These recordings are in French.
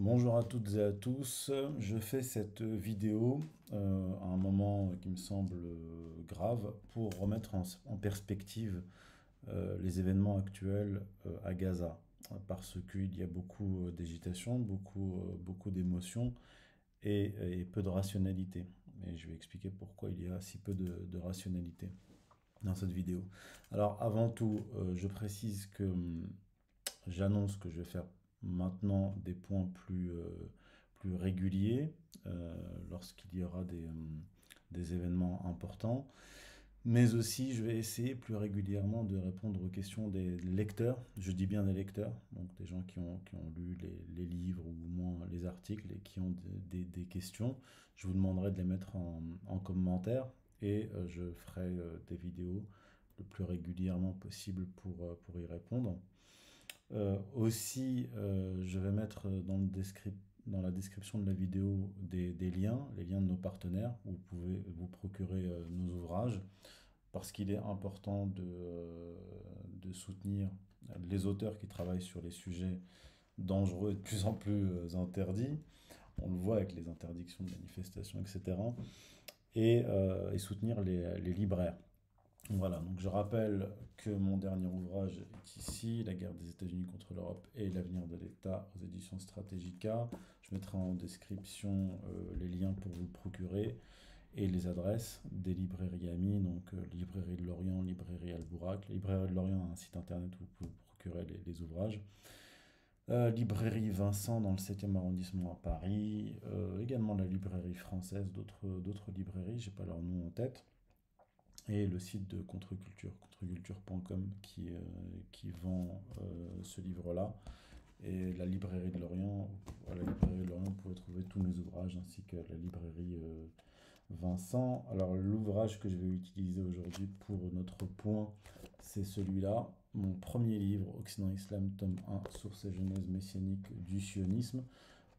Bonjour à toutes et à tous. Je fais cette vidéo euh, à un moment qui me semble euh, grave pour remettre en, perspective euh, les événements actuels à Gaza. Parce qu'il y a beaucoup d'agitation, beaucoup, beaucoup d'émotions et, peu de rationalité. Et je vais expliquer pourquoi il y a si peu de, de rationalité dans cette vidéo. Alors avant tout, je précise que hum, j'annonce que je vais faire maintenant des points plus, euh, plus réguliers euh, lorsqu'il y aura des, euh, des, événements importants. Mais aussi, je vais essayer plus régulièrement de répondre aux questions des lecteurs. Je dis bien des lecteurs, donc des gens qui ont, qui ont lu les, livres ou moins les articles et qui ont des, des, questions. Je vous demanderai de les mettre en, en commentaire et je ferai des vidéos le plus régulièrement possible pour, pour y répondre. Euh, aussi, euh, je vais mettre dans, la description de la vidéo des, liens, les liens de nos partenaires, où vous pouvez vous procurer euh, nos ouvrages, parce qu'il est important de, soutenir les auteurs qui travaillent sur les sujets dangereux et de plus en plus interdits. On le voit avec les interdictions de manifestations, etc. Et, soutenir les libraires. Voilà, donc je rappelle que mon dernier ouvrage est ici, La guerre des États-Unis contre l'Europe et l'avenir de l'État aux éditions Stratégica. Je mettrai en description euh, les liens pour vous le procurer et les adresses des librairies amies, donc euh, Librairie de Lorient, Librairie Albourak. Librairie de Lorient a un site internet où vous pouvez procurer les, ouvrages. Euh, librairie Vincent dans le 7e arrondissement à Paris, également la librairie française, d'autres librairies, j'ai pas leur nom en tête et le site de Contreculture, contreculture.com, qui, euh, qui vend euh, ce livre-là. Et la librairie de Lorient, à la librairie de Lorient, vous pouvez trouver tous mes ouvrages, ainsi que la librairie euh, Vincent. Alors, l'ouvrage que je vais utiliser aujourd'hui pour notre point, c'est celui-là. Mon premier livre, Occident Islam, tome 1, Source et genèse messianique du sionisme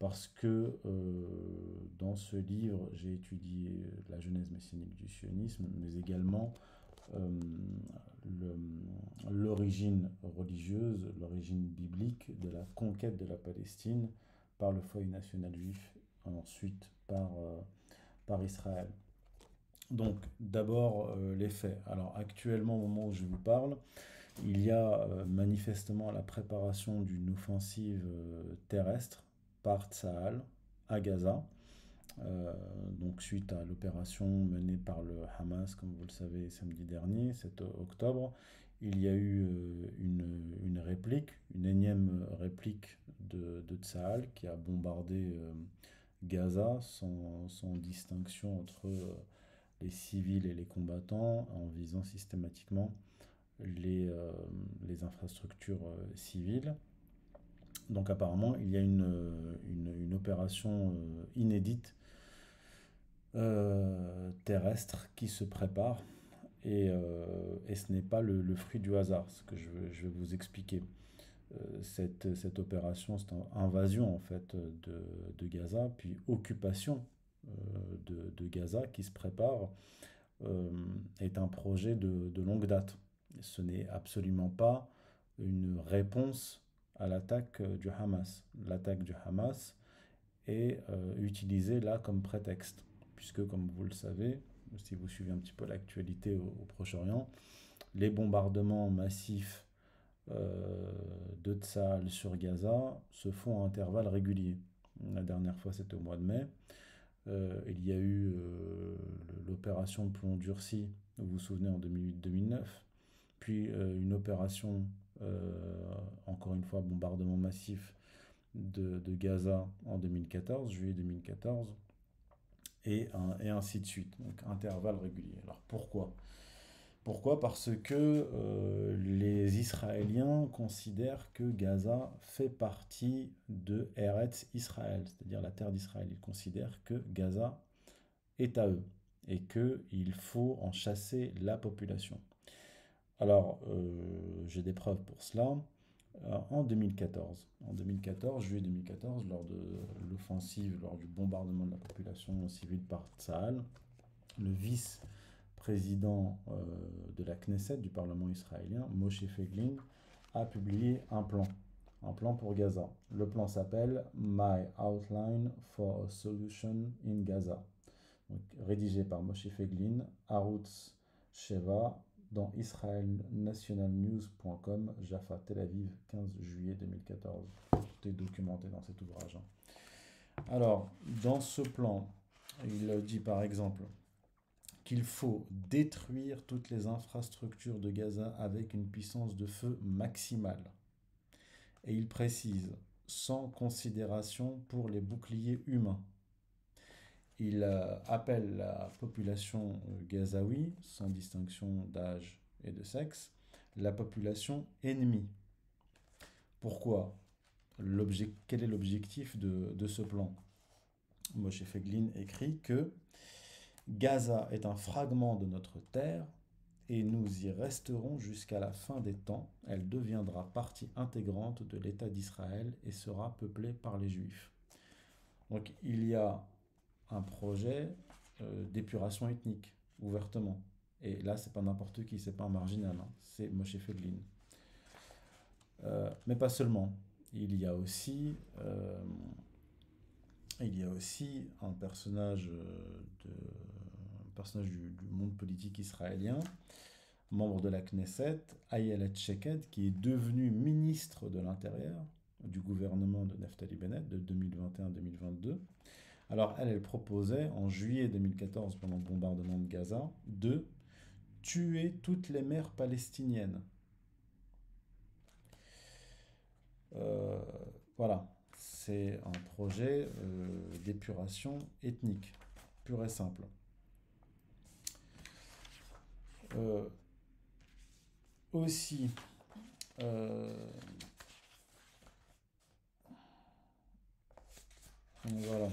parce que euh, dans ce livre, j'ai étudié la genèse messianique du sionisme, mais également euh, l'origine religieuse, l'origine biblique de la conquête de la Palestine par le foyer national juif, ensuite par, euh, par Israël. Donc d'abord les faits. Alors actuellement au moment où je vous parle, il y a manifestement la préparation d'une offensive terrestre par Tsahal à Gaza. Euh, donc suite à l'opération menée par le Hamas, comme vous le savez, samedi dernier, 7 octobre, il y a eu euh, une, réplique, une énième réplique de, de qui a bombardé euh, Gaza sans, distinction entre les civils et les combattants, en visant systématiquement les infrastructures civiles. Donc apparemment, il y a une, opération euh, inédite euh, terrestre qui se prépare et, euh, ce n'est pas le, fruit du hasard, ce que je, je vais vous expliquer. cette, cette, opération, cette invasion en fait de, Gaza, puis occupation de, de, Gaza qui se prépare, est un projet de, de longue date. Ce n'est absolument pas une réponse à l'attaque euh, du Hamas. L'attaque du Hamas est euh, utilisée là comme prétexte, puisque comme vous le savez, si vous suivez un petit peu l'actualité au, Proche-Orient, les bombardements massifs euh, de Tsahal sur Gaza se font à intervalles réguliers. La dernière fois, c'était au mois de mai. il y a eu l'opération Plomb durci, vous vous souvenez, en 2008-2009, puis une opération euh, encore une fois, bombardement massif de, Gaza en 2014, juillet 2014, et, et ainsi de suite. Donc intervalle régulier. Alors pourquoi? Pourquoi? Parce que euh, les Israéliens considèrent que Gaza fait partie de Eretz Israël, c'est-à-dire la terre d'Israël. Ils considèrent que Gaza est à eux et qu'il faut en chasser la population. Alors, euh, j'ai des preuves pour cela. Euh, en 2014, en 2014, juillet 2014, lors de l'offensive, lors du bombardement de la population civile par Tsahal, le vice-président euh, de la Knesset, du Parlement israélien, Moshe Feiglin, a publié un plan. un plan pour Gaza. Le plan s'appelle My Outline for a Solution in Gaza, rédigé par Moshe Feglin, Arutz Sheva, dans israelnationalnews.com, Jaffa, Tel Aviv, 15 juillet 2014. Tout est documenté dans cet ouvrage. Hein. Alors, dans ce plan, il dit par exemple qu'il faut détruire toutes les infrastructures de Gaza avec une puissance de feu maximale. Et il précise, sans considération pour les boucliers humains. Il euh, appelle la population euh, gazaoui, sans distinction d'âge et de sexe, la population ennemie. Pourquoi? Quel est l'objectif de, de, ce plan? Moshe Feglin écrit que Gaza est un fragment de notre terre et nous y resterons jusqu'à la fin des temps. Elle deviendra partie intégrante de l'État d'Israël et sera peuplée par les Juifs. Donc il y a un projet euh, d'épuration ethnique, ouvertement. Et là, c'est pas n'importe qui, c'est pas un marginal, hein. c'est Moshe Feglin. Euh, mais pas seulement. Il y a aussi, euh, il y aussi un personnage, du, monde politique israélien, membre de la Knesset, Ayelet Sheked, qui est devenu ministre de l'Intérieur du gouvernement de Neftali Bennett de 2021-2022. Alors elle, elle proposait en juillet 2014, pendant le bombardement de Gaza, de tuer toutes les mères palestiniennes. Euh, voilà, c'est un projet euh, d'épuration ethnique, pur et simple. Euh, aussi, voilà.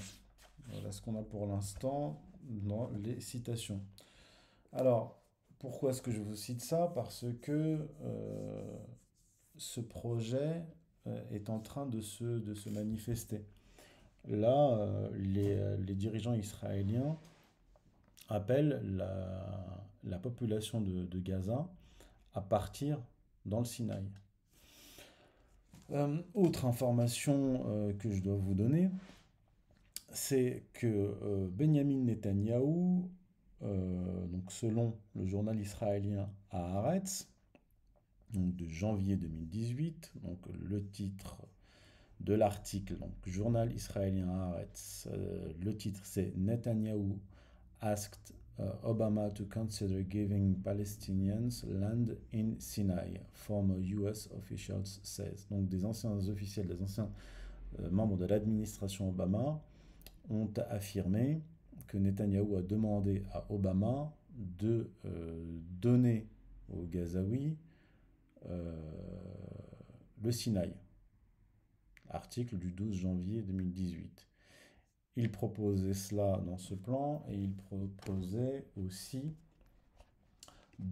Voilà ce qu'on a pour l'instant dans les citations. Alors, pourquoi est-ce que je vous cite ça? Parce que euh, ce projet euh, est en train de se, de se manifester. Là, euh, les, les, dirigeants israéliens appellent la, la population de, de, Gaza à partir dans le Sinaï. autre information que je dois vous donner, c'est que euh, Benjamin Netanyahou, euh, donc selon le journal israélien Haaretz, de janvier 2018, donc le titre de l'article, donc journal israélien Haaretz, euh, le titre c'est Netanyahu asked Obama to consider giving Palestinians land in Sinai, former US officials says. Donc des anciens officiels, des anciens membres de l'administration Obama ont affirmé que Netanyahou a demandé à Obama de euh, donner aux Gazaouis euh, le Sinaï. Article du 12 janvier 2018. Il proposait cela dans ce plan et il proposait aussi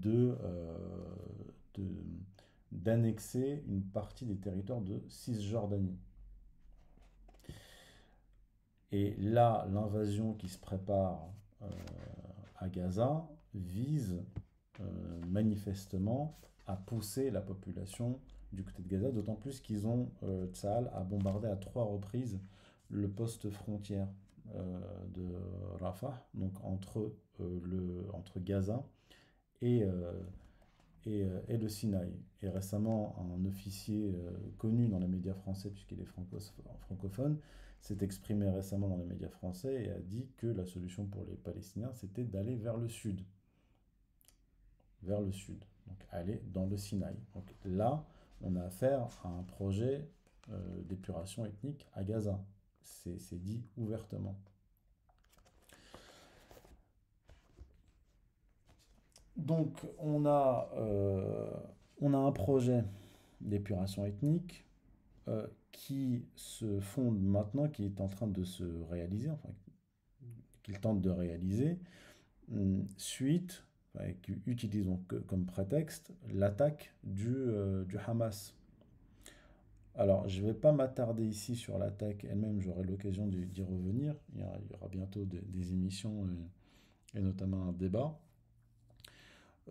euh, d'annexer une partie des territoires de Cisjordanie. Et là, l'invasion qui se prépare euh, à Gaza vise euh, manifestement à pousser la population du côté de Gaza, d'autant plus qu'ils ont, euh, Tsahal a bombardé à trois reprises le poste frontière de Rafah, donc entre, le, entre Gaza et, et, le Sinaï. Et récemment, un officier connu dans les médias français, puisqu'il est francophone, s'est exprimé récemment dans les médias français et a dit que la solution pour les Palestiniens, c'était d'aller vers le sud. Vers le sud. Donc aller dans le Sinaï. Donc là, on a affaire à un projet euh, d'épuration ethnique à Gaza. C'est dit ouvertement. Donc on a, euh, on a un projet d'épuration ethnique euh, qui se fonde maintenant, qui est en train de se réaliser, enfin, qu'il tente de réaliser, hum, suite, utilisons comme prétexte l'attaque du, euh, du Hamas. Alors, je ne vais pas m'attarder ici sur l'attaque elle-même, j'aurai l'occasion d'y revenir. Il y, aura, bientôt des, émissions et, notamment un débat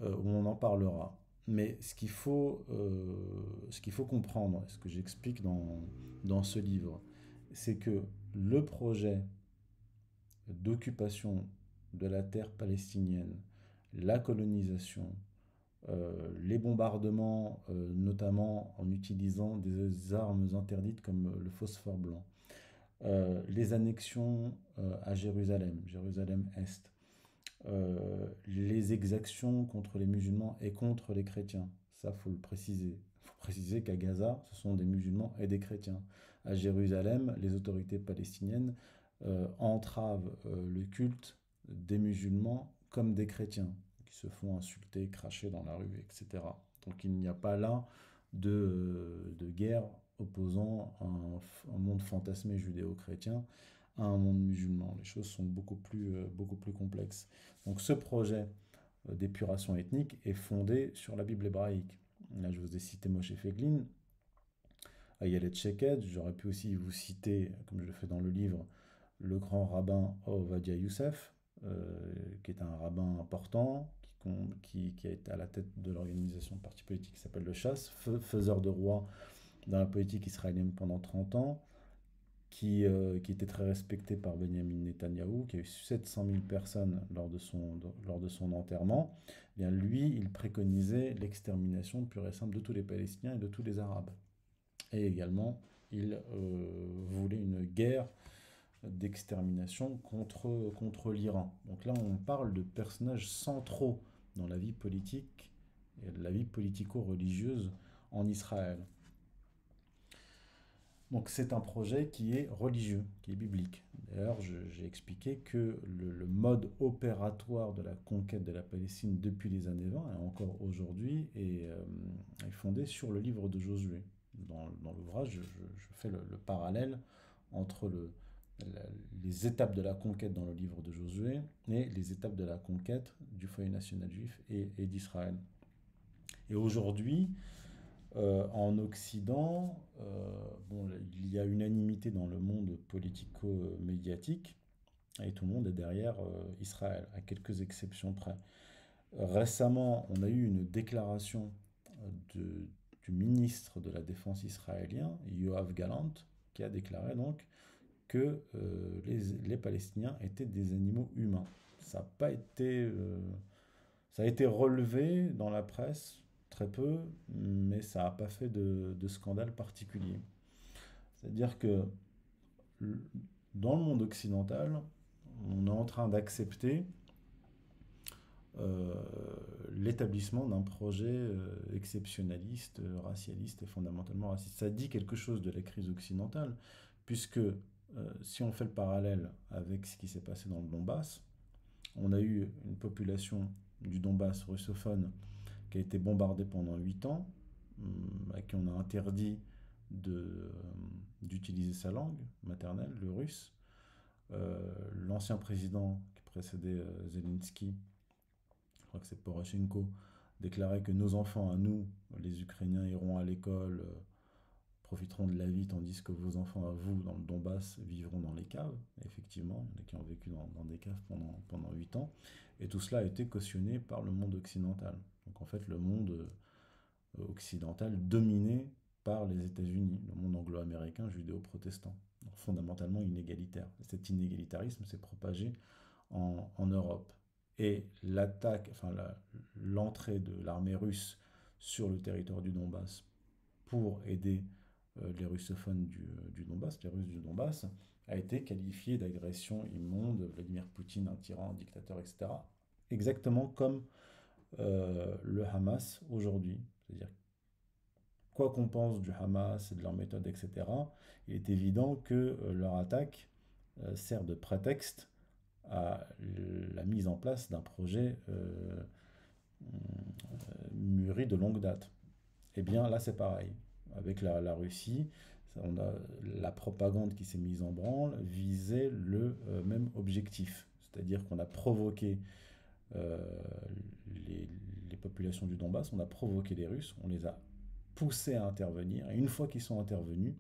euh, où on en parlera. Mais ce qu'il faut, qu'il faut comprendre, ce que j'explique dans, dans ce livre, c'est que le projet d'occupation de la terre palestinienne, la colonisation, euh, les bombardements, euh, notamment en utilisant des armes interdites comme le phosphore blanc, euh, les annexions à Jérusalem, Jérusalem-Est, les exactions contre les musulmans et contre les chrétiens, ça faut le préciser. Il faut préciser qu'à Gaza, ce sont des musulmans et des chrétiens. À Jérusalem, les autorités palestiniennes entravent le culte des musulmans comme des chrétiens se font insulter, cracher dans la rue, etc. Donc il n'y a pas là de, de guerre opposant un, monde fantasmé judéo-chrétien à un monde musulman. Les choses sont beaucoup plus, euh, beaucoup plus complexes. Donc ce projet euh, d'épuration ethnique est fondé sur la Bible hébraïque. Là, je vous ai cité Moshe Feglin, Ayelet Sheked, j'aurais pu aussi vous citer, comme je le fais dans le livre, le grand rabbin Ovadia Youssef, euh, qui est un rabbin important, qui, qui, été à la tête de l'organisation de parti politique qui s'appelle le Chasse, faiseur de roi dans la politique israélienne pendant 30 ans, qui, euh, qui était très respecté par Benjamin Netanyahou, qui a eu 700 000 personnes lors de son, lors de son enterrement. Eh bien, lui, il préconisait l'extermination pure et simple de tous les Palestiniens et de tous les Arabes. Et également, il euh, voulait une guerre d'extermination contre, contre l'Iran. Donc là, on parle de personnages centraux dans la vie politique et la vie politico-religieuse en Israël. Donc c'est un projet qui est religieux, qui est biblique. D'ailleurs, j'ai expliqué que le, mode opératoire de la conquête de la Palestine depuis les années 20 et encore aujourd'hui est, euh, est, fondé sur le livre de Josué. Dans, l'ouvrage, je, fais le, le parallèle entre le, les étapes de la conquête dans le livre de Josué et les étapes de la conquête du foyer national juif et, d'Israël. Et aujourd'hui, euh, en Occident, euh, bon, il y a unanimité dans le monde politico-médiatique et tout le monde est derrière euh, Israël, à quelques exceptions près. Récemment, on a eu une déclaration du ministre de la Défense israélien, Yoav Galant, qui a déclaré donc que les, Palestiniens étaient des animaux humains. Ça a pas été, ça a été relevé dans la presse très peu, mais ça n'a pas fait de, scandale particulier. C'est-à-dire que dans le monde occidental, on est en train d'accepter euh, l'établissement d'un projet exceptionnaliste, racialiste et fondamentalement raciste. Ça dit quelque chose de la crise occidentale, puisque euh, si on fait le parallèle avec ce qui s'est passé dans le Donbass, on a eu une population du Donbass russophone qui a été bombardée pendant 8 ans, hum, à qui on a interdit euh, d'utiliser sa langue maternelle, le russe. Euh, l'ancien président qui précédait Zelensky, je crois que c'est Poroshenko, déclarait que nos enfants à nous, les Ukrainiens, iront à l'école profiteront de la vie, tandis que vos enfants à vous, dans le Donbass, vivront dans les caves. effectivement, il y en a qui ont vécu dans, des caves pendant, pendant 8 ans. Et tout cela a été cautionné par le monde occidental. Donc en fait, le monde euh, occidental dominé par les États-Unis, le monde anglo-américain, judéo-protestant, fondamentalement inégalitaire. Cet inégalitarisme s'est propagé en, Europe. Et l'attaque, enfin l'entrée de l'armée russe sur le territoire du Donbass pour aider euh, les russophones du, euh, du, Donbass, les Russes du Donbass, a été qualifié d'agression immonde, Vladimir Poutine, un tyran, un dictateur, etc. Exactement comme euh, le Hamas aujourd'hui. C'est-à-dire, quoi qu'on pense du Hamas et de leur méthode, etc., il est évident que leur attaque sert de prétexte à la mise en place d'un projet mûri de longue date. Eh bien, là, c'est pareil avec la, Russie, on a, la propagande qui s'est mise en branle visait le euh, même objectif, c'est-à-dire qu'on a provoqué euh, les, populations du Donbass, on a provoqué les Russes, on les a poussés à intervenir, et une fois qu'ils sont intervenus,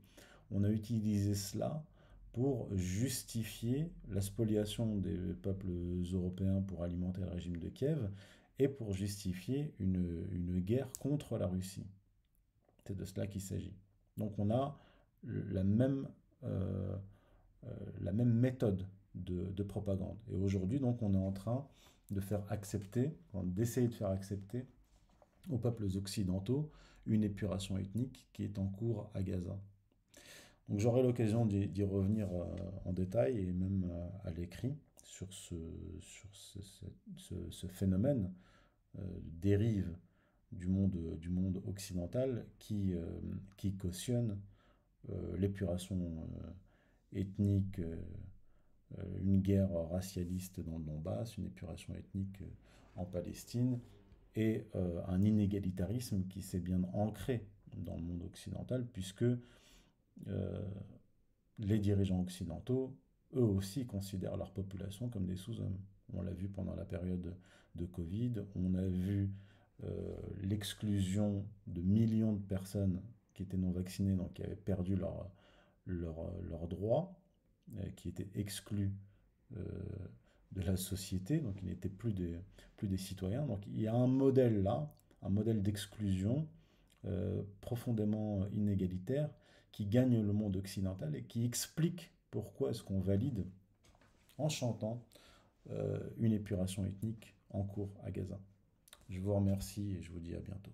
on a utilisé cela pour justifier la spoliation des peuples européens pour alimenter le régime de Kiev et pour justifier une, guerre contre la Russie. C'est de cela qu'il s'agit. Donc on a la même, euh, euh, méthode de, de propagande. Et aujourd'hui, donc, on est en train de faire accepter, d'essayer de faire accepter aux peuples occidentaux une épuration ethnique qui est en cours à Gaza. Donc j'aurai l'occasion d'y revenir euh, en détail et même à l'écrit sur ce, sur ce, phénomène euh, dérive du monde, du monde occidental qui, euh, qui cautionne euh, l'épuration ethnique, une guerre racialiste dans le Donbass, une épuration ethnique en Palestine et un inégalitarisme qui s'est bien ancré dans le monde occidental puisque les dirigeants occidentaux eux aussi considèrent leur population comme des sous-hommes. On l'a vu pendant la période de Covid, on a vu euh, l'exclusion de millions de personnes qui étaient non vaccinées, donc qui avaient perdu leurs leur, leur droits, euh, qui étaient exclus euh, de la société, donc ils n'étaient plus des, plus des citoyens. Donc il y a un modèle là, un modèle d'exclusion profondément inégalitaire qui gagne le monde occidental et qui explique pourquoi est-ce qu'on valide en chantant euh, une épuration ethnique en cours à Gaza. Je vous remercie et je vous dis à bientôt.